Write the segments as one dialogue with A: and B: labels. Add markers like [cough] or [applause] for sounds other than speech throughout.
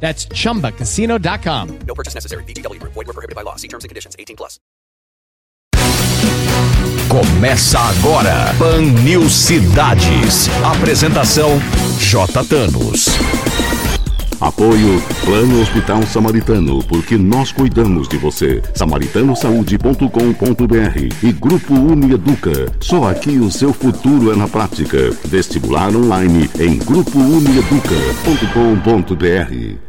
A: That's chumbacasino.com.
B: No purchase necessary. VGW Group. Void were prohibited by law. See terms and conditions. 18 plus.
C: Começa agora Pan News Cidades. Apresentação J. Thanos.
D: Apoio Plano Hospital Samaritano, porque nós cuidamos de você. Samaritanosaúde.com.br e Grupo Unieduca. Só aqui o seu futuro é na prática. Vestibular online em grupounieduca.com.br.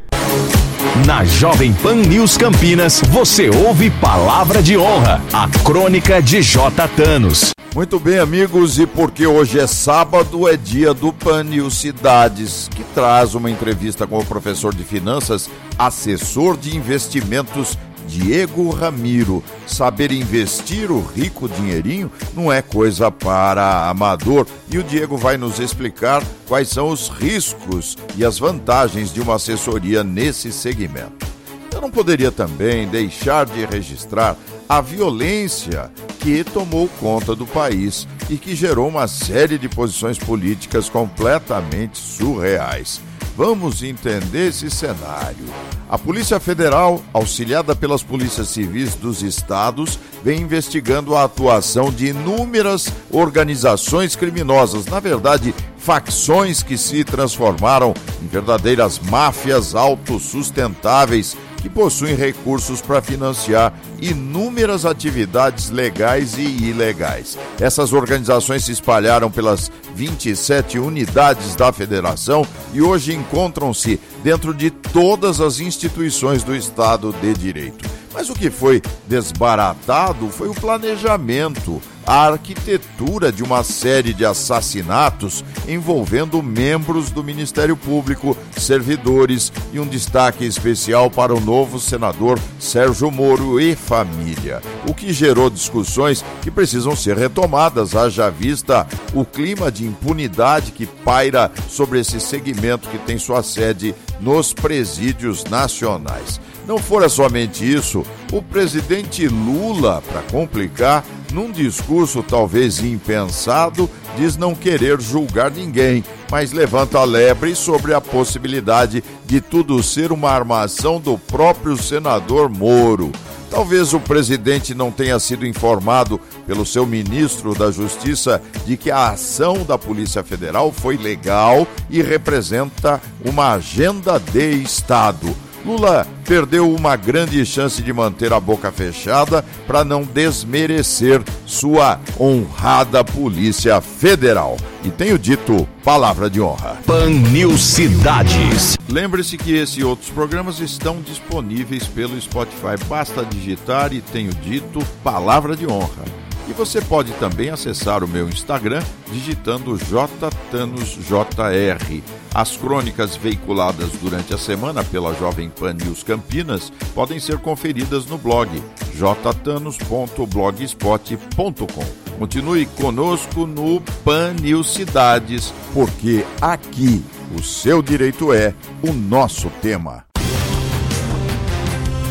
C: Na Jovem Pan News Campinas, você ouve Palavra de Honra, a crônica de J. Thanos.
E: Muito bem, amigos, e porque hoje é sábado, é dia do Pan News Cidades, que traz uma entrevista com o professor de finanças, assessor de investimentos Diego Ramiro. Saber investir o rico dinheirinho não é coisa para amador e o Diego vai nos explicar quais são os riscos e as vantagens de uma assessoria nesse segmento. Eu não poderia também deixar de registrar a violência que tomou conta do país e que gerou uma série de posições políticas completamente surreais. Vamos entender esse cenário. A Polícia Federal, auxiliada pelas polícias civis dos estados, vem investigando a atuação de inúmeras organizações criminosas, na verdade, facções que se transformaram em verdadeiras máfias autossustentáveis que possuem recursos para financiar inúmeras atividades legais e ilegais. Essas organizações se espalharam pelas 27 unidades da federação e hoje encontram-se dentro de todas as instituições do Estado de Direito. Mas o que foi desbaratado foi o planejamento, a arquitetura de uma série de assassinatos envolvendo membros do Ministério Público, servidores e um destaque especial para o novo senador Sérgio Moro e família, o que gerou discussões que precisam ser retomadas, haja vista o clima de impunidade que paira sobre esse segmento que tem sua sede nos presídios nacionais. Não fora somente isso, o presidente Lula, para complicar, num discurso talvez impensado, diz não querer julgar ninguém, mas levanta a lebre sobre a possibilidade de tudo ser uma armação do próprio senador Moro. Talvez o presidente não tenha sido informado pelo seu ministro da Justiça de que a ação da Polícia Federal foi legal e representa uma agenda de Estado. Lula perdeu uma grande chance de manter a boca fechada para não desmerecer sua honrada Polícia Federal. E tenho dito palavra de honra.
C: Pan News Cidades.
E: Lembre-se que esse e outros programas estão disponíveis pelo Spotify. Basta digitar e tenho dito palavra de honra. E você pode também acessar o meu Instagram digitando JTanosJR. As crônicas veiculadas durante a semana pela Jovem Pan News Campinas podem ser conferidas no blog jtanos.blogspot.com. Continue conosco no Pan News Cidades, porque aqui o seu direito é o nosso tema.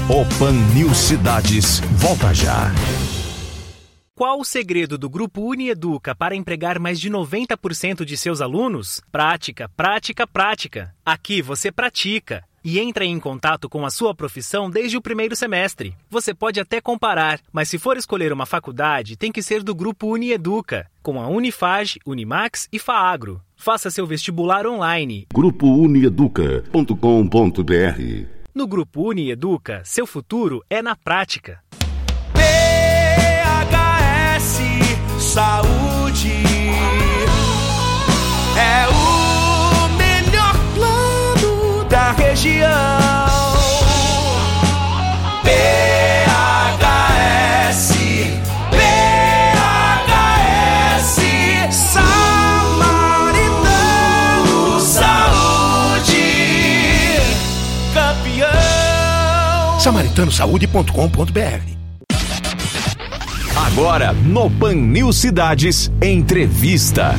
C: O Pan News Cidades volta já.
F: Qual o segredo do Grupo Unieduca para empregar mais de 90% de seus alunos? Prática, prática, prática. Aqui você pratica e entra em contato com a sua profissão desde o primeiro semestre. Você pode até comparar, mas se for escolher uma faculdade, tem que ser do Grupo Unieduca, com a Unifage, Unimax e Faagro. Faça seu vestibular online.
D: GrupoUnieduca.com.br
F: No Grupo Unieduca, seu futuro é na prática.
G: SamaritanoSaúde.com.br
C: Agora, no Pan News Cidades, entrevista.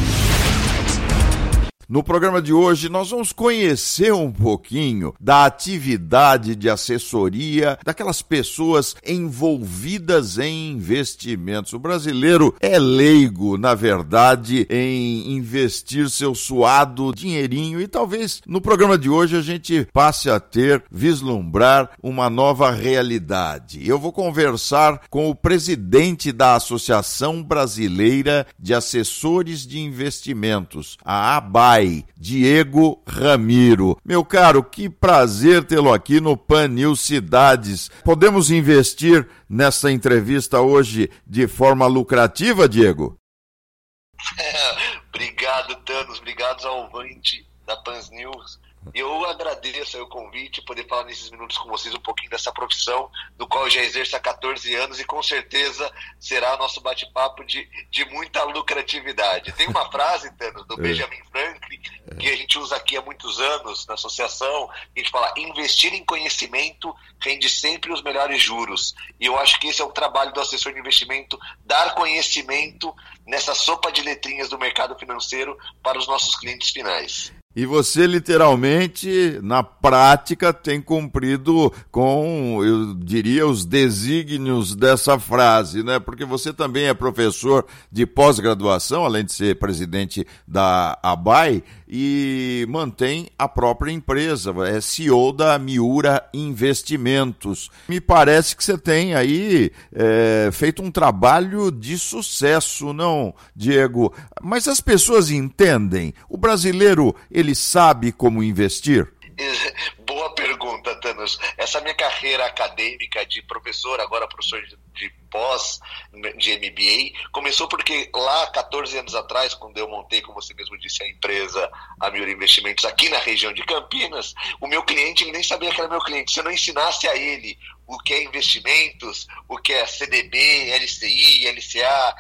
E: No programa de hoje, nós vamos conhecer um pouquinho da atividade de assessoria daquelas pessoas envolvidas em investimentos. O brasileiro é leigo, na verdade, em investir seu suado dinheirinho e talvez no programa de hoje a gente passe a ter, vislumbrar uma nova realidade. Eu vou conversar com o presidente da Associação Brasileira de Assessores de Investimentos, a ABAI. Diego Ramiro. Meu caro, que prazer tê-lo aqui no Pan News Cidades. Podemos investir nessa entrevista hoje de forma lucrativa, Diego? [laughs]
H: obrigado, Thanos. Obrigado ao ouvinte da Pan News. Eu agradeço o convite, poder falar nesses minutos com vocês um pouquinho dessa profissão, do qual eu já exerço há 14 anos e com certeza será nosso bate-papo de, de muita lucratividade. Tem uma frase, Thanos, do Benjamin Franklin, que a gente usa aqui há muitos anos na associação, que a gente fala: investir em conhecimento rende sempre os melhores juros. E eu acho que esse é o trabalho do assessor de investimento, dar conhecimento nessa sopa de letrinhas do mercado financeiro para os nossos clientes finais.
E: E você, literalmente, na prática, tem cumprido com, eu diria, os desígnios dessa frase, né? Porque você também é professor de pós-graduação, além de ser presidente da ABAI, e mantém a própria empresa, é CEO da Miura Investimentos. Me parece que você tem aí é, feito um trabalho de sucesso, não, Diego? Mas as pessoas entendem? O brasileiro, ele sabe como investir? [laughs]
H: Thanos. Essa minha carreira acadêmica de professor, agora professor de, de pós, de MBA, começou porque lá, 14 anos atrás, quando eu montei, como você mesmo disse, a empresa A Miura Investimentos aqui na região de Campinas, o meu cliente nem sabia que era meu cliente. Se eu não ensinasse a ele o que é investimentos, o que é CDB, LCI, LCA,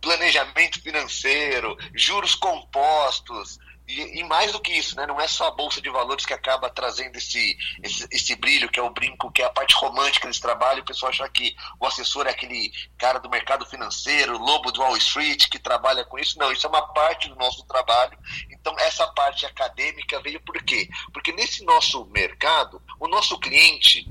H: planejamento financeiro, juros compostos, e, e, mais do que isso, né? não é só a Bolsa de Valores que acaba trazendo esse, esse, esse, brilho, que é o brinco, que é a parte romântica desse trabalho. O pessoal acha que o assessor é aquele cara do mercado financeiro, lobo do Wall Street, que trabalha com isso. Não, isso é uma parte do nosso trabalho. Então, essa parte acadêmica veio por quê? Porque nesse nosso mercado, o nosso cliente,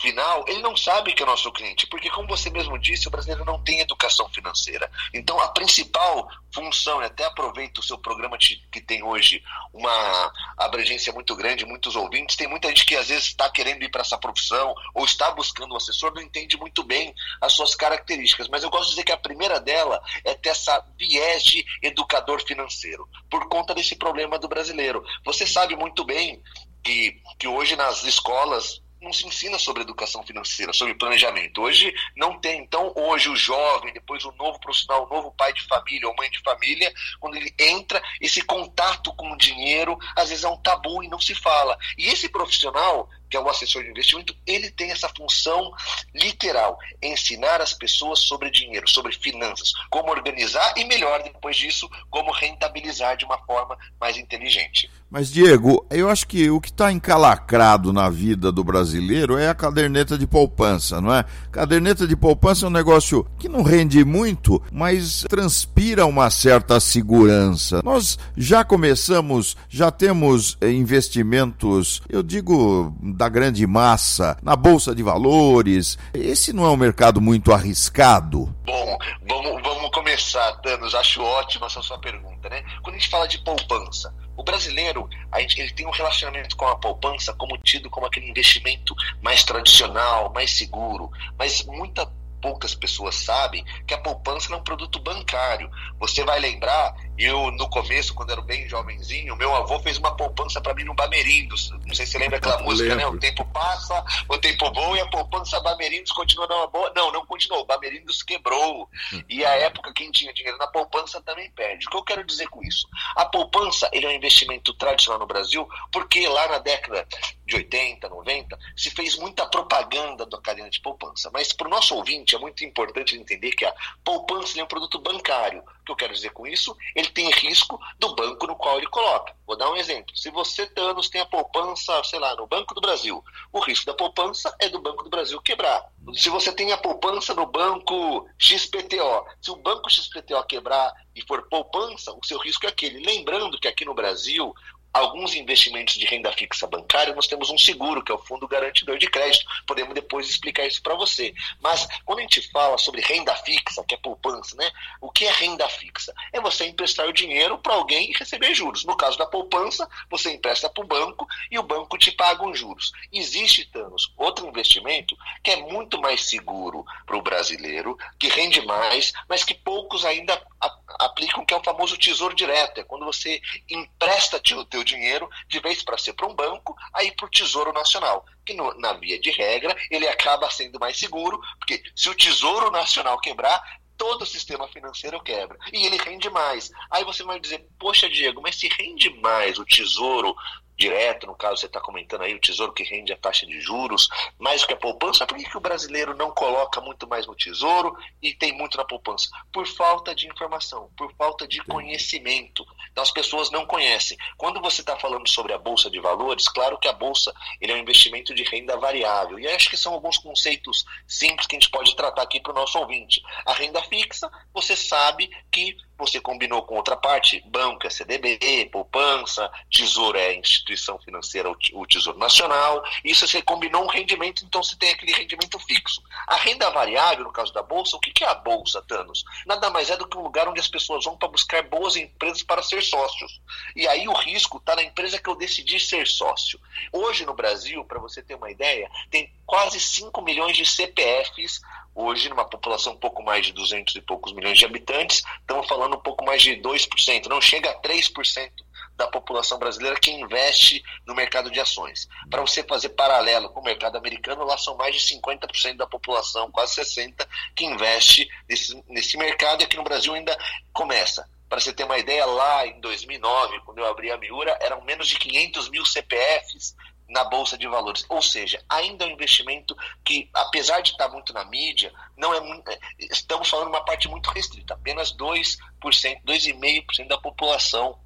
H: final, ele não sabe que é nosso cliente, porque como você mesmo disse, o brasileiro não tem educação financeira. Então a principal função, e até aproveito o seu programa que tem hoje uma abrangência muito grande, muitos ouvintes, tem muita gente que às vezes está querendo ir para essa profissão ou está buscando um assessor, não entende muito bem as suas características, mas eu gosto de dizer que a primeira dela é ter essa viés de educador financeiro, por conta desse problema do brasileiro. Você sabe muito bem que, que hoje nas escolas não se ensina sobre educação financeira, sobre planejamento. Hoje não tem. Então, hoje o jovem, depois o novo profissional, o novo pai de família ou mãe de família, quando ele entra, esse contato com o dinheiro, às vezes é um tabu e não se fala. E esse profissional, que é o assessor de investimento, ele tem essa função literal, ensinar as pessoas sobre dinheiro, sobre finanças, como organizar e melhor depois disso, como rentabilizar de uma forma mais inteligente.
E: Mas Diego, eu acho que o que está encalacrado na vida do brasileiro é a caderneta de poupança, não é? Caderneta de poupança é um negócio que não rende muito, mas transpira uma certa segurança. Nós já começamos, já temos investimentos, eu digo da grande massa na bolsa de valores. Esse não é um mercado muito arriscado?
H: Bom, vamos, vamos começar, Thanos. Acho ótima essa sua pergunta, né? Quando a gente fala de poupança, o brasileiro, gente, ele tem um relacionamento com a poupança como tido como aquele investimento mais tradicional, mais seguro, mas muita poucas pessoas sabem que a poupança é um produto bancário. Você vai lembrar, eu no começo, quando era bem jovenzinho, meu avô fez uma poupança para mim no Bamerindos. Não sei se você lembra aquela música, né? O tempo passa, o tempo voa e a poupança Bamerindos continua numa boa. Não, não, continua. O Bamerindos quebrou. E a época, quem tinha dinheiro na poupança também perde. O que eu quero dizer com isso? A poupança ele é um investimento tradicional no Brasil, porque lá na década de 80, 90, se fez muita propaganda da cadeia de poupança. Mas para o nosso ouvinte é muito importante entender que a poupança é um produto bancário. O que eu quero dizer com isso? Ele tem risco do banco no qual ele coloca. Vou dar um exemplo. Se você, Thanos, tem a poupança, sei lá, no Banco do Brasil, o risco da poupança é do Banco do Brasil quebrar. Se você tem a poupança no banco XPTO, se o banco XPTO quebrar e for poupança, o seu risco é aquele. Lembrando que aqui no Brasil, alguns investimentos de renda fixa bancária, nós temos um seguro, que é o Fundo Garantidor de Crédito. Podemos depois explicar isso para você. Mas quando a gente fala sobre renda fixa, que é poupança, né? O que é renda fixa? É você emprestar o dinheiro para alguém e receber juros. No caso da poupança, você empresta para o banco e o banco te paga os juros. Existe, Thanos, outro investimento que é muito mais seguro para o brasileiro, que rende mais, mas que poucos ainda aplicam, que é o famoso tesouro direto. É quando você empresta o teu dinheiro, de vez para ser para um banco, aí para o Tesouro Nacional. Que no, na via de regra, ele acaba sendo mais seguro, porque se o Tesouro Nacional quebrar, todo o sistema financeiro quebra. E ele rende mais. Aí você vai dizer, poxa, Diego, mas se rende mais o tesouro direto, no caso você está comentando aí, o tesouro que rende a taxa de juros, mais do que a poupança, por que, que o brasileiro não coloca muito mais no tesouro e tem muito na poupança? Por falta de informação, por falta de conhecimento. Então as pessoas não conhecem. Quando você está falando sobre a Bolsa de Valores, claro que a Bolsa ele é um investimento de renda variável. E acho que são alguns conceitos simples que a gente pode tratar aqui para o nosso ouvinte. A renda fixa, você sabe que você combinou com outra parte, banco é CDB, poupança, tesouro é instituição financeira, o Tesouro Nacional. Isso você combinou um rendimento, então você tem aquele rendimento fixo. A renda variável, no caso da Bolsa, o que é a Bolsa, Thanos? Nada mais é do que um lugar onde as pessoas vão para buscar boas empresas para ser sócios. E aí o risco está na empresa que eu decidi ser sócio. Hoje no Brasil, para você ter uma ideia, tem quase 5 milhões de CPFs Hoje, numa população um pouco mais de 200 e poucos milhões de habitantes, estamos falando um pouco mais de 2%, não chega a 3% da população brasileira que investe no mercado de ações. Para você fazer paralelo com o mercado americano, lá são mais de 50% da população, quase 60%, que investe nesse, nesse mercado e aqui no Brasil ainda começa. Para você ter uma ideia, lá em 2009, quando eu abri a Miura, eram menos de 500 mil CPFs na bolsa de valores. Ou seja, ainda é um investimento que, apesar de estar muito na mídia, não é, é estamos falando uma parte muito restrita. Apenas 2%, 2,5% da população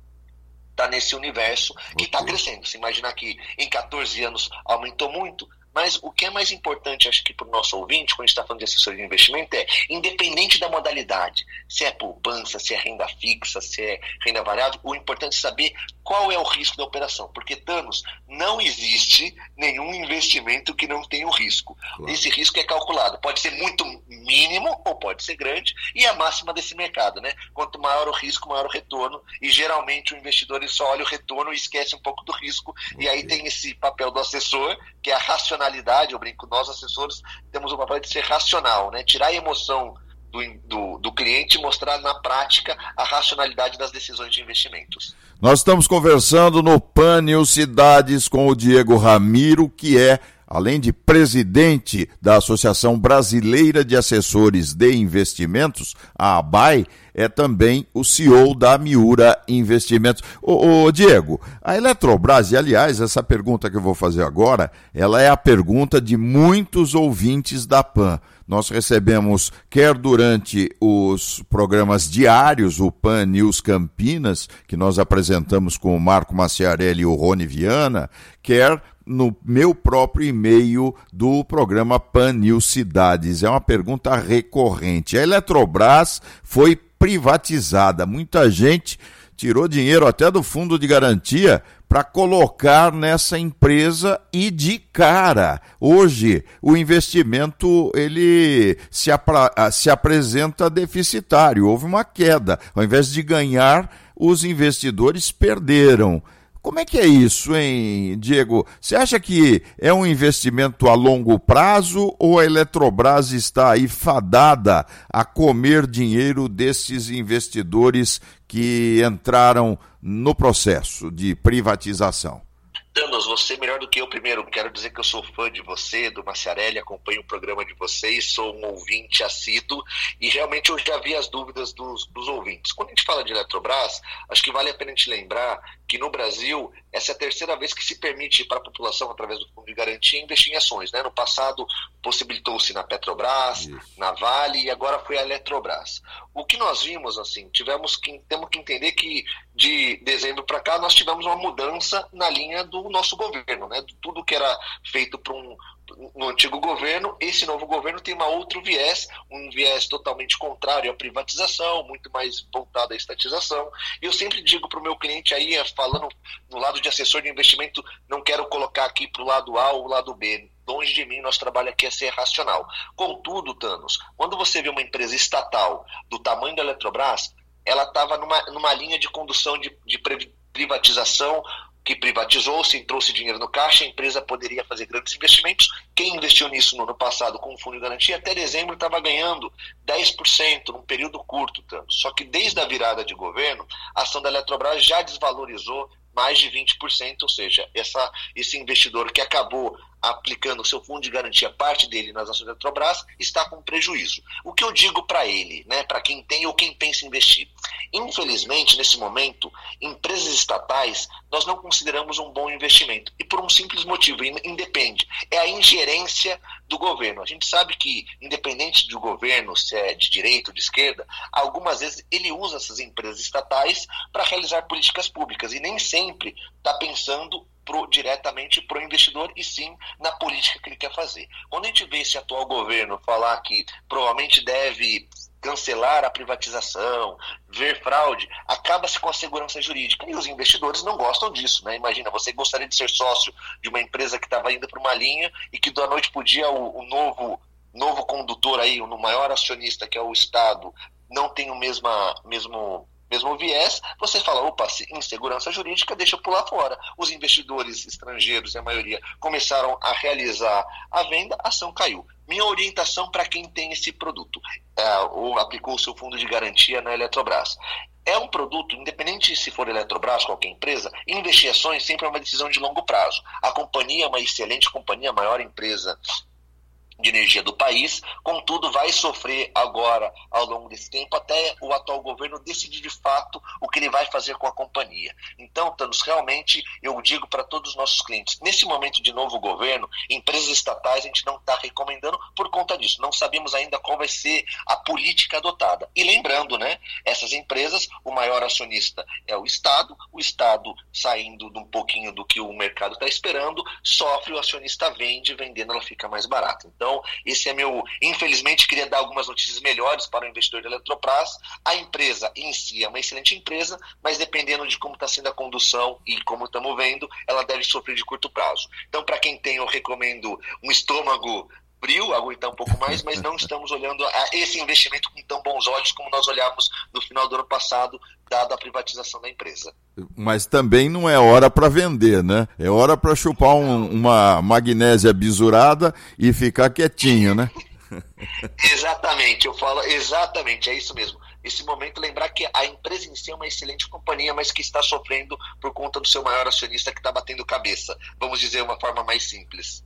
H: está nesse universo que está crescendo. Se imaginar que em 14 anos aumentou muito, mas o que é mais importante, acho que para o nosso ouvinte, quando a gente está falando de assessoria de investimento, é, independente da modalidade, se é poupança, se é renda fixa, se é renda variável, o importante é saber qual é o risco da operação. Porque, Thanos, não existe nenhum investimento que não tenha o um risco. Claro. Esse risco é calculado. Pode ser muito mínimo ou pode ser grande, e a máxima desse mercado, né? Quanto maior o risco, maior o retorno. E geralmente o investidor só olha o retorno e esquece um pouco do risco. Okay. E aí tem esse papel do assessor, que é a racionalidade. Eu brinco, nós assessores temos o papel de ser racional, né? Tirar a emoção do, do, do cliente e mostrar na prática a racionalidade das decisões de investimentos.
E: Nós estamos conversando no Pânio Cidades com o Diego Ramiro, que é além de presidente da Associação Brasileira de Assessores de Investimentos, a ABAI, é também o CEO da Miura Investimentos. Ô, ô, Diego, a Eletrobras, e aliás, essa pergunta que eu vou fazer agora, ela é a pergunta de muitos ouvintes da PAN. Nós recebemos, quer durante os programas diários, o PAN News Campinas, que nós apresentamos com o Marco Maciarelli e o Rony Viana, quer no meu próprio e-mail do programa Pan News Cidades. É uma pergunta recorrente. A Eletrobras foi privatizada. Muita gente tirou dinheiro até do fundo de garantia para colocar nessa empresa e de cara. Hoje o investimento ele se, se apresenta deficitário, houve uma queda. Ao invés de ganhar, os investidores perderam. Como é que é isso, hein, Diego? Você acha que é um investimento a longo prazo ou a Eletrobras está aí fadada a comer dinheiro desses investidores que entraram no processo de privatização?
H: Thanos, você melhor do que eu primeiro. Quero dizer que eu sou fã de você, do Maciarelli, acompanho o programa de vocês, sou um ouvinte assíduo e realmente eu já vi as dúvidas dos, dos ouvintes. Quando a gente fala de Eletrobras, acho que vale a pena a gente lembrar que no Brasil essa é a terceira vez que se permite para a população, através do Fundo de Garantia, investir em ações. Né? No passado possibilitou-se na Petrobras, Isso. na Vale e agora foi a Eletrobras. O que nós vimos, assim, tivemos que, temos que entender que de dezembro para cá nós tivemos uma mudança na linha do nosso governo, né? Tudo que era feito para um no antigo governo, esse novo governo tem uma outro viés, um viés totalmente contrário à privatização, muito mais voltado à estatização. E eu sempre digo para o meu cliente aí, falando no lado de assessor de investimento, não quero colocar aqui para o lado A ou o lado B longe de mim, nosso trabalho aqui é ser racional. Contudo, Thanos, quando você vê uma empresa estatal do tamanho da Eletrobras, ela estava numa, numa linha de condução de, de privatização que privatizou-se, trouxe dinheiro no caixa, a empresa poderia fazer grandes investimentos. Quem investiu nisso no ano passado com o fundo de garantia, até dezembro estava ganhando 10% num período curto. Tanto. Só que desde a virada de governo, a ação da Eletrobras já desvalorizou mais de 20%, ou seja, essa, esse investidor que acabou aplicando o seu fundo de garantia, parte dele nas ações da Eletrobras, está com prejuízo. O que eu digo para ele, né, para quem tem ou quem pensa em investir? Infelizmente, nesse momento, empresas estatais nós não consideramos um bom investimento. E por um simples motivo, independe. É a ingerência do governo. A gente sabe que, independente do governo, se é de direita ou de esquerda, algumas vezes ele usa essas empresas estatais para realizar políticas públicas e nem sempre está pensando pro, diretamente para o investidor e sim na política que ele quer fazer. Quando a gente vê esse atual governo falar que provavelmente deve cancelar a privatização, ver fraude, acaba-se com a segurança jurídica. E os investidores não gostam disso, né? Imagina, você gostaria de ser sócio de uma empresa que estava indo para uma linha e que da noite para o dia o, novo, novo condutor aí, o maior acionista, que é o Estado, não tem o mesma, mesmo mesmo viés, você fala, opa, insegurança jurídica, deixa eu pular fora. Os investidores estrangeiros, a maioria, começaram a realizar a venda, a ação caiu. Minha orientação para quem tem esse produto, é, ou aplicou o seu fundo de garantia na Eletrobras. É um produto, independente se for Eletrobras, qualquer empresa, investir ações sempre é uma decisão de longo prazo. A companhia é uma excelente companhia, a maior empresa de energia do país, contudo, vai sofrer agora, ao longo desse tempo, até o atual governo decidir de fato o que ele vai fazer com a companhia. Então, Thanos, realmente, eu digo para todos os nossos clientes, nesse momento de novo governo, empresas estatais a gente não está recomendando por conta disso. Não sabemos ainda qual vai ser a política adotada. E lembrando, né, essas empresas, o maior acionista é o Estado, o Estado saindo de um pouquinho do que o mercado está esperando, sofre, o acionista vende, vendendo ela fica mais barata. Então, então, esse é meu. Infelizmente, queria dar algumas notícias melhores para o investidor da Eletrobras. A empresa em si é uma excelente empresa, mas dependendo de como está sendo a condução e como estamos vendo, ela deve sofrer de curto prazo. Então, para quem tem, eu recomendo um estômago frio, aguentar um pouco mais, mas não estamos olhando a esse investimento com tão bons olhos como nós olhávamos no final do ano passado, dada a privatização da empresa.
E: Mas também não é hora para vender, né? É hora para chupar um, uma magnésia bisurada e ficar quietinho, né? [laughs]
H: exatamente, eu falo exatamente, é isso mesmo esse momento lembrar que a empresa em si é uma excelente companhia, mas que está sofrendo por conta do seu maior acionista que está batendo cabeça. Vamos dizer uma forma mais simples.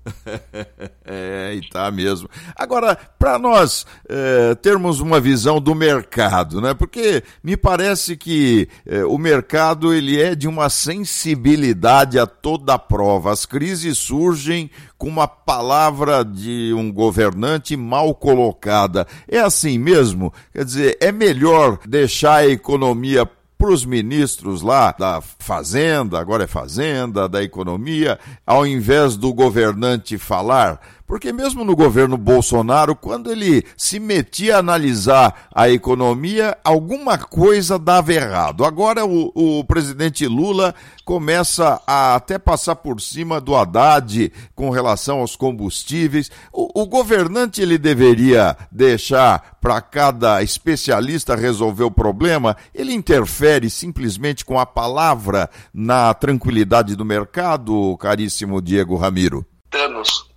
H: [laughs]
E: é, e tá mesmo. Agora, para nós é, termos uma visão do mercado, né? Porque me parece que é, o mercado ele é de uma sensibilidade a toda prova. As crises surgem com uma palavra de um governante mal colocada. É assim mesmo? Quer dizer, é melhor deixar a economia para os ministros lá da Fazenda, agora é Fazenda, da Economia, ao invés do governante falar? Porque mesmo no governo Bolsonaro, quando ele se metia a analisar a economia, alguma coisa dava errado. Agora o, o presidente Lula começa a até passar por cima do Haddad com relação aos combustíveis. O, o governante ele deveria deixar para cada especialista resolver o problema? Ele interfere simplesmente com a palavra na tranquilidade do mercado, caríssimo Diego Ramiro?
H: Thanos,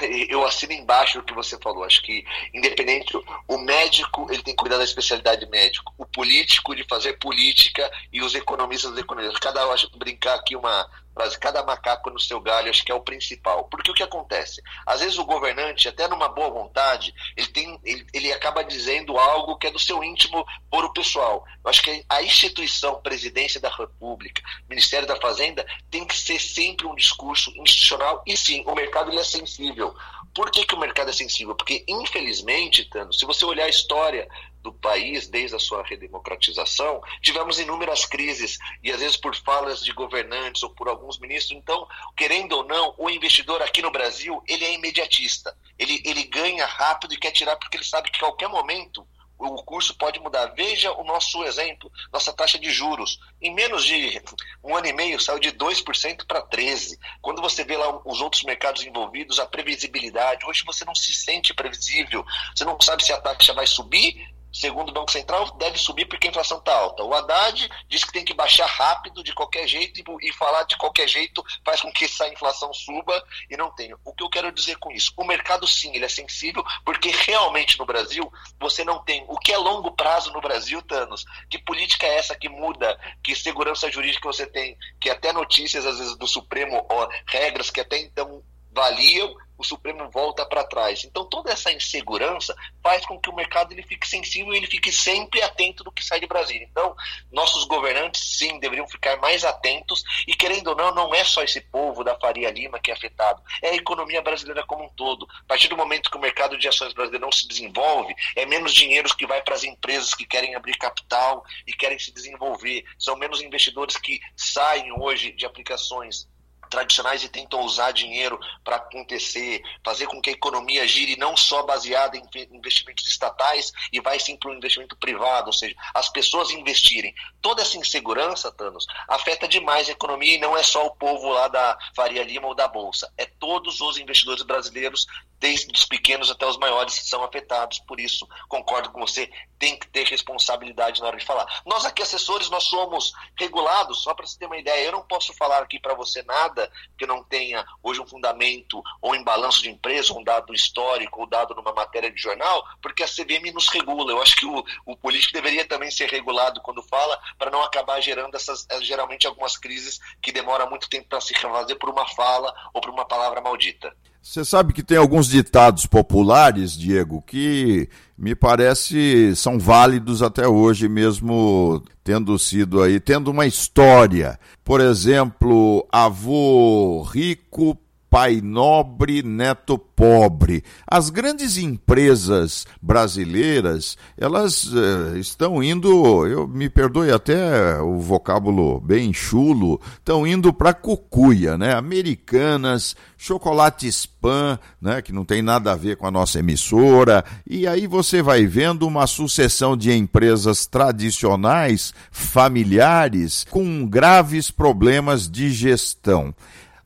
H: [laughs] eu, assino embaixo o que você falou. Acho que, independente, o médico ele tem que cuidar da especialidade médico, o político de fazer política e os economistas dos economistas. Cada um, brincar aqui uma, frase, cada macaco no seu galho, acho que é o principal. Porque o que acontece? Às vezes o governante, até numa boa vontade, ele, tem, ele, ele acaba dizendo algo que é do seu íntimo por o pessoal. Eu acho que a instituição, presidência da República, Ministério da Fazenda, tem que ser sempre um discurso institucional e sim, o mercado ele é sensível. Por que, que o mercado é sensível? Porque, infelizmente, Tano, se você olhar a história do país desde a sua redemocratização, tivemos inúmeras crises e às vezes por falas de governantes ou por alguns ministros. Então, querendo ou não, o investidor aqui no Brasil ele é imediatista. Ele, ele ganha rápido e quer tirar porque ele sabe que qualquer momento o curso pode mudar. Veja o nosso exemplo, nossa taxa de juros. Em menos de um ano e meio saiu de 2% para 13%. Quando você vê lá os outros mercados envolvidos, a previsibilidade, hoje você não se sente previsível. Você não sabe se a taxa vai subir segundo o Banco Central, deve subir porque a inflação está alta. O Haddad diz que tem que baixar rápido, de qualquer jeito, e, falar de qualquer jeito faz com que essa inflação suba e não tenha. O que eu quero dizer com isso? O mercado, sim, ele é sensível, porque realmente no Brasil você não tem. O que é longo prazo no Brasil, Thanos? Que política é essa que muda? Que segurança jurídica você tem? Que até notícias, às vezes, do Supremo, regras que até então valiam o Supremo volta para trás. Então toda essa insegurança faz com que o mercado ele fique sensível e ele fique sempre atento do que sai de Brasília. Então nossos governantes sim deveriam ficar mais atentos e querendo ou não não é só esse povo da Faria Lima que é afetado, é a economia brasileira como um todo. A partir do momento que o mercado de ações brasileiro não se desenvolve, é menos dinheiro que vai para as empresas que querem abrir capital e querem se desenvolver. São menos investidores que saem hoje de aplicações tradicionais e tentam usar dinheiro para acontecer, fazer com que a economia gire não só baseada em investimentos estatais e vai sim para o investimento privado, ou seja, as pessoas investirem. Toda essa insegurança, Thanos, afeta demais a economia e não é só o povo lá da Faria Lima ou da Bolsa, é todos os investidores brasileiros, desde os pequenos até os maiores, são afetados. Por isso, concordo com você, tem que ter responsabilidade na hora de falar. Nós aqui, assessores, nós somos regulados, só para você ter uma ideia, eu não posso falar aqui para você nada que não tenha hoje um fundamento ou em balanço de empresa, um dado histórico ou dado numa matéria de jornal, porque a CVM nos regula. Eu acho que o, o político deveria também ser regulado quando fala, para não acabar gerando essas, eh, geralmente, algumas crises que demoram muito tempo para se refazer por uma fala ou por uma palavra maldita.
E: Você sabe que tem alguns ditados populares, Diego, que me parece são válidos até hoje, mesmo tendo sido aí, tendo uma história. Por exemplo, avô rico pai nobre, neto pobre. As grandes empresas brasileiras, elas eh, estão indo, eu me perdoe até o vocábulo bem chulo, estão indo para cucuia, né? Americanas, chocolate spam, né, que não tem nada a ver com a nossa emissora, e aí você vai vendo uma sucessão de empresas tradicionais, familiares, com graves problemas de gestão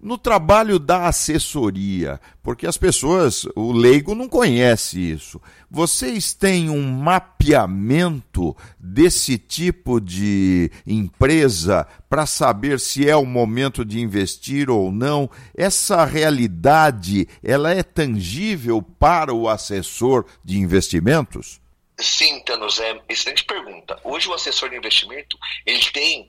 E: no trabalho da assessoria, porque as pessoas, o leigo não conhece isso. Vocês têm um mapeamento desse tipo de empresa para saber se é o momento de investir ou não? Essa realidade, ela é tangível para o assessor de investimentos?
H: Sim, Thanos, é excelente pergunta. Hoje o assessor de investimento, ele tem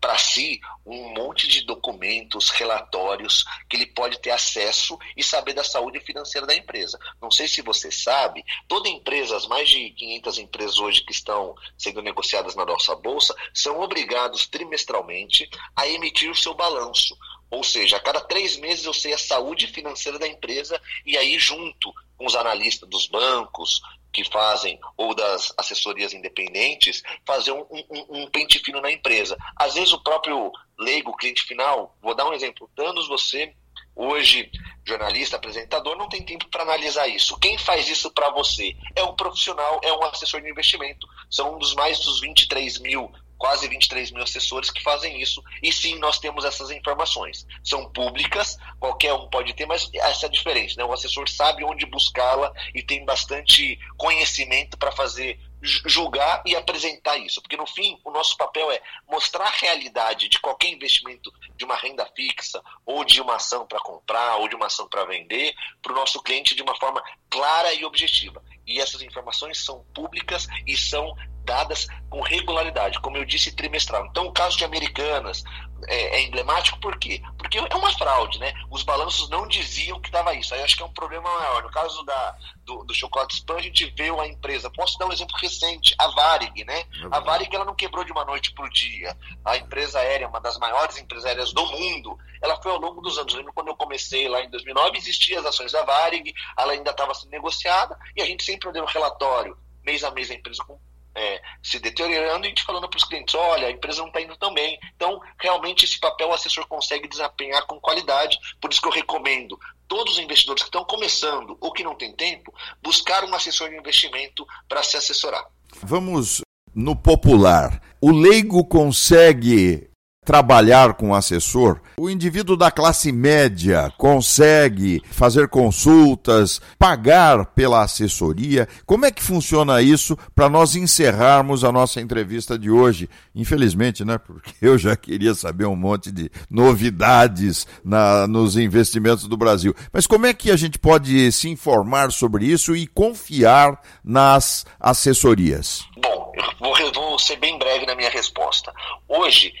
H: para si um monte de documentos, relatórios que ele pode ter acesso e saber da saúde financeira da empresa. Não sei se você sabe, toda empresa, as mais de 500 empresas hoje que estão sendo negociadas na nossa bolsa, são obrigados trimestralmente a emitir o seu balanço. Ou seja, a cada três meses eu sei a saúde financeira da empresa e aí junto com os analistas dos bancos, que fazem, ou das assessorias independentes, fazer um, um, um, pente fino na empresa. Às vezes o próprio leigo, cliente final, vou dar um exemplo, danos você, hoje, jornalista, apresentador, não tem tempo para analisar isso. Quem faz isso para você? É um profissional, é um assessor de investimento. São um dos mais dos 23 mil quase 23 mil assessores que fazem isso. E sim, nós temos essas informações. São públicas, qualquer um pode ter, mas essa é a diferença. Né? O assessor sabe onde buscá-la e tem bastante conhecimento para fazer julgar e apresentar isso, porque no fim o nosso papel é mostrar a realidade de qualquer investimento de uma renda fixa ou de uma ação para comprar ou de uma ação para vender para o nosso cliente de uma forma clara e objetiva. E essas informações são públicas e são dadas com regularidade, como eu disse, trimestral. Então, o caso de Americanas é, é, emblemático por quê? Porque é uma fraude, né? Os balanços não diziam que dava isso. Aí acho que é um problema maior. No caso da, do, do chocolate spam, a gente vê a empresa. Posso dar um exemplo recente, a Varig, né? A Varig ela não quebrou de uma noite para o dia. A empresa aérea, uma das maiores empresas aéreas do mundo, ela foi ao longo dos anos. Lembro quando eu comecei lá em 2009, existiam as ações da Varig, ela ainda estava sendo negociada e a gente sempre deu um relatório mês a mês a empresa com é, se deteriorando e a gente falando para os clientes, olha, a empresa não está indo tão bem. Então, realmente, esse papel o assessor consegue desempenhar com qualidade, por isso que eu recomendo todos os investidores que estão começando ou que não têm tempo, buscar um assessor de investimento para se assessorar.
E: Vamos no popular. O leigo consegue trabalhar com assessor, o indivíduo da classe média consegue fazer consultas, pagar pela assessoria. Como é que funciona isso para nós encerrarmos a nossa entrevista de hoje? Infelizmente, né? Porque eu já queria saber um monte de novidades na, nos investimentos do Brasil. Mas como é que a gente pode se informar sobre isso e confiar nas assessorias?
H: Bom, eu vou, vou ser bem breve na minha resposta. Hoje,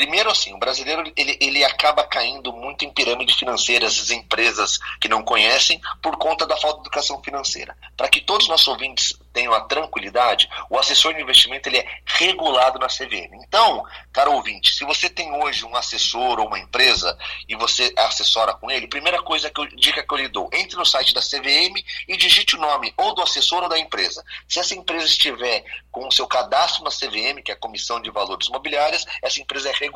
H: Primeiro, assim, o brasileiro ele, ele acaba caindo muito em pirâmide financeira, essas empresas que não conhecem, por conta da falta de educação financeira. Para que todos os nossos ouvintes tenham a tranquilidade, o assessor de investimento ele é regulado na CVM. Então, caro ouvinte, se você tem hoje um assessor ou uma empresa e você assessora com ele, primeira coisa que eu, dica que eu lhe dou, entre no site da CVM e digite o nome ou do assessor ou da empresa. Se essa empresa estiver com o seu cadastro na CVM, que é a Comissão de Valores Mobiliários, essa empresa é regulada,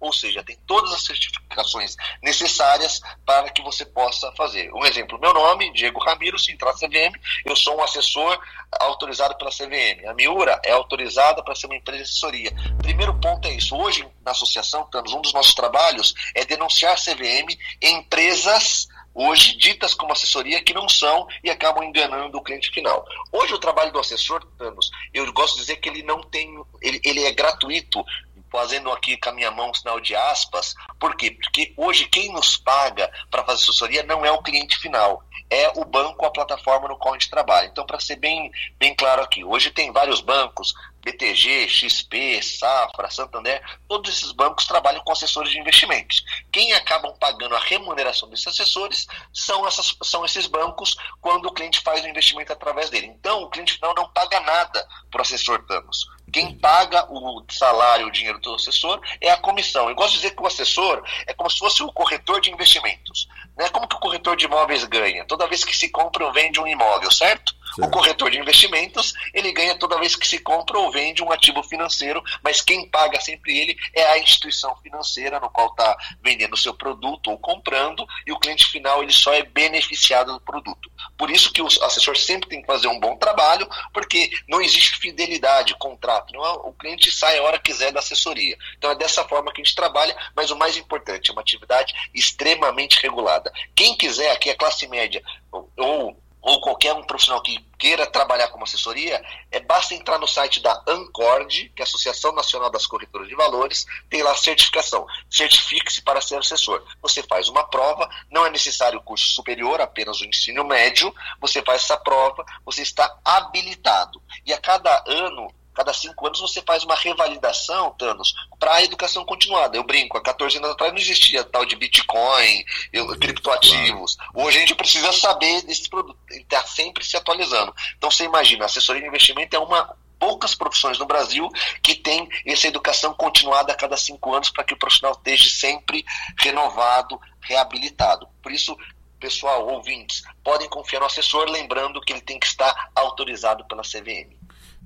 H: ou seja, tem todas as certificações necessárias para que você possa fazer. Um exemplo, meu nome, Diego Ramiro, na CVM, eu sou um assessor autorizado pela CVM. A Miura é autorizada para ser uma empresa de assessoria. Primeiro ponto é isso. Hoje, na associação, um dos nossos trabalhos é denunciar a CVM em empresas hoje ditas como assessoria que não são e acabam enganando o cliente final. Hoje o trabalho do assessor, Thanos, eu gosto de dizer que ele não tem, ele, ele é gratuito, fazendo aqui com a minha mão um sinal de aspas. Por quê? Porque hoje quem nos paga para fazer assessoria não é o cliente final, é o banco, a plataforma no qual a gente trabalha. Então, para ser bem, bem claro aqui, hoje tem vários bancos, BTG, XP, Safra, Santander, todos esses bancos trabalham com assessores de investimentos. Quem acabam pagando a remuneração desses assessores são, essas, são esses bancos quando o cliente faz o investimento através dele. Então, o cliente final não paga nada para o assessor Thanos. Quem paga o salário, o dinheiro do assessor é a comissão. Eu gosto de dizer que o assessor é como se fosse o corretor de investimentos. Né? Como que o corretor de imóveis ganha? Toda vez que se compra ou vende um imóvel, certo? Certo? O corretor de investimentos, ele ganha toda vez que se compra ou vende um ativo financeiro, mas quem paga sempre ele é a instituição financeira no qual está vendendo o seu produto ou comprando, e o cliente final ele só é beneficiado do produto. Por isso que o assessor sempre tem que fazer um bom trabalho, porque não existe fidelidade, contrato. Não é, o cliente sai a hora que quiser da assessoria. Então é dessa forma que a gente trabalha, mas o mais importante, é uma atividade extremamente regulada. Quem quiser, aqui a classe média, ou ou qualquer um profissional que queira trabalhar como assessoria, é basta entrar no site da ANCORD, que é a Associação Nacional das Corretoras de Valores, tem lá certificação. Certifique-se para ser assessor. Você faz uma prova, não é necessário curso superior, apenas o ensino médio, você faz essa prova, você está habilitado. E a cada ano cada cinco anos você faz uma revalidação, Thanos, para a educação continuada. Eu brinco, há 14 anos atrás não existia tal de Bitcoin, eu, criptoativos. Hoje a gente precisa saber desse produto, ele está sempre se atualizando. Então você imagina, assessoria de investimento é uma poucas profissões no Brasil que tem essa educação continuada a cada cinco anos para que o profissional esteja sempre renovado, reabilitado. Por isso, pessoal, ouvintes, podem confiar no assessor, lembrando que ele tem que estar autorizado pela CVM.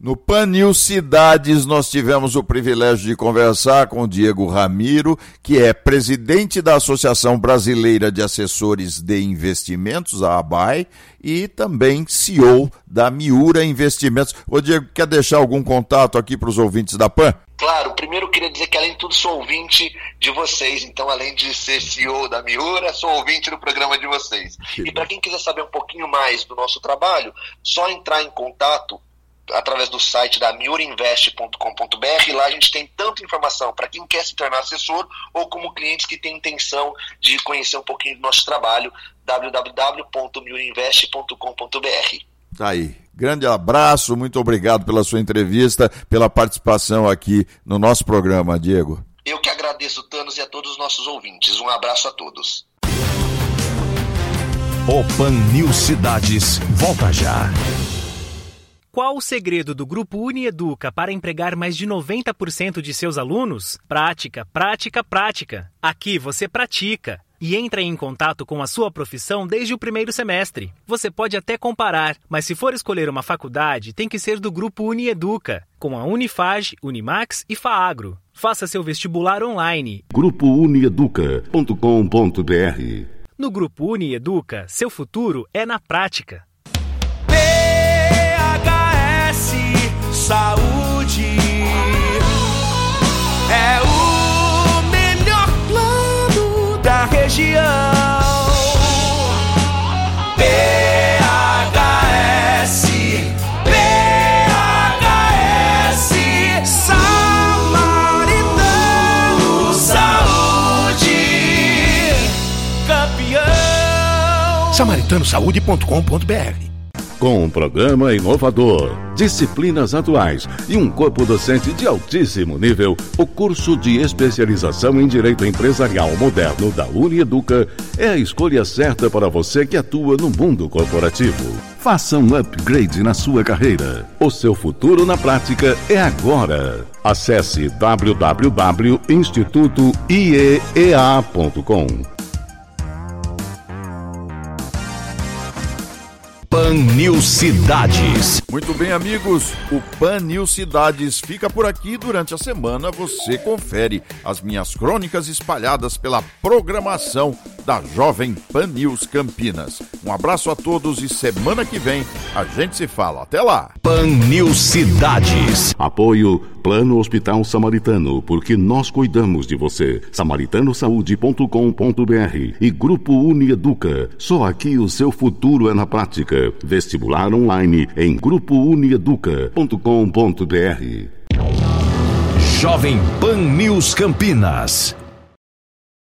E: No Panil Cidades, nós tivemos o privilégio de conversar com o Diego Ramiro, que é presidente da Associação Brasileira de Assessores de Investimentos, a ABAI, e também CEO da Miura Investimentos. Ô Diego, quer deixar algum contato aqui para os ouvintes da PAN?
H: Claro, primeiro eu queria dizer que além de tudo sou ouvinte de vocês, então além de ser CEO da Miura, sou ouvinte do programa de vocês. E para quem quiser saber um pouquinho mais do nosso trabalho, só entrar em contato através do site da miurinvest.com.br. Lá a gente tem tanta informação para quem quer se tornar assessor ou como clientes que têm intenção de conhecer um pouquinho do nosso trabalho, www.miurinvest.com.br.
E: Tá aí. Grande abraço, muito obrigado pela sua entrevista, pela participação aqui no nosso programa, Diego.
H: Eu que agradeço, Thanos, e a todos os nossos ouvintes. Um abraço a todos.
C: O Pan News Cidades volta já.
F: Qual o segredo do Grupo Unieduca para empregar mais de 90% de seus alunos? Prática, prática, prática. Aqui você pratica e entra em contato com a sua profissão desde o primeiro semestre. Você pode até comparar, mas se for escolher uma faculdade, tem que ser do grupo Unieduca, com a Unifage, Unimax e Faagro. Faça seu vestibular online.
D: Grupo Unieduca.com.br
F: No grupo Unieduca, seu futuro é na prática.
I: Saúde é o melhor plano da região. PHS PHS Samaritano Saúde campeão.
D: samaritanosaúde.com.br Com um programa inovador, disciplinas atuais e um corpo docente de altíssimo nível, o curso de especialização em Direito Empresarial Moderno da Unieduca é a escolha certa para você que atua no mundo corporativo. Faça um upgrade na sua carreira. O seu futuro na prática é agora. Acesse www.institutoiea.com.
C: Pan News Cidades.
E: Muito bem, amigos. O Pan News Cidades fica por aqui. Durante a semana você confere as minhas crônicas espalhadas pela programação da Jovem Pan News Campinas. Um abraço a todos e semana que vem a gente se fala. Até lá.
C: Pan News Cidades.
D: Apoio Plano Hospital Samaritano, porque nós cuidamos de você. samaritanosaúde.com.br e Grupo Unieduca. Só aqui o seu futuro é na prática. Vestibular online em grupounieduca.com.br.
C: Jovem Pan News Campinas.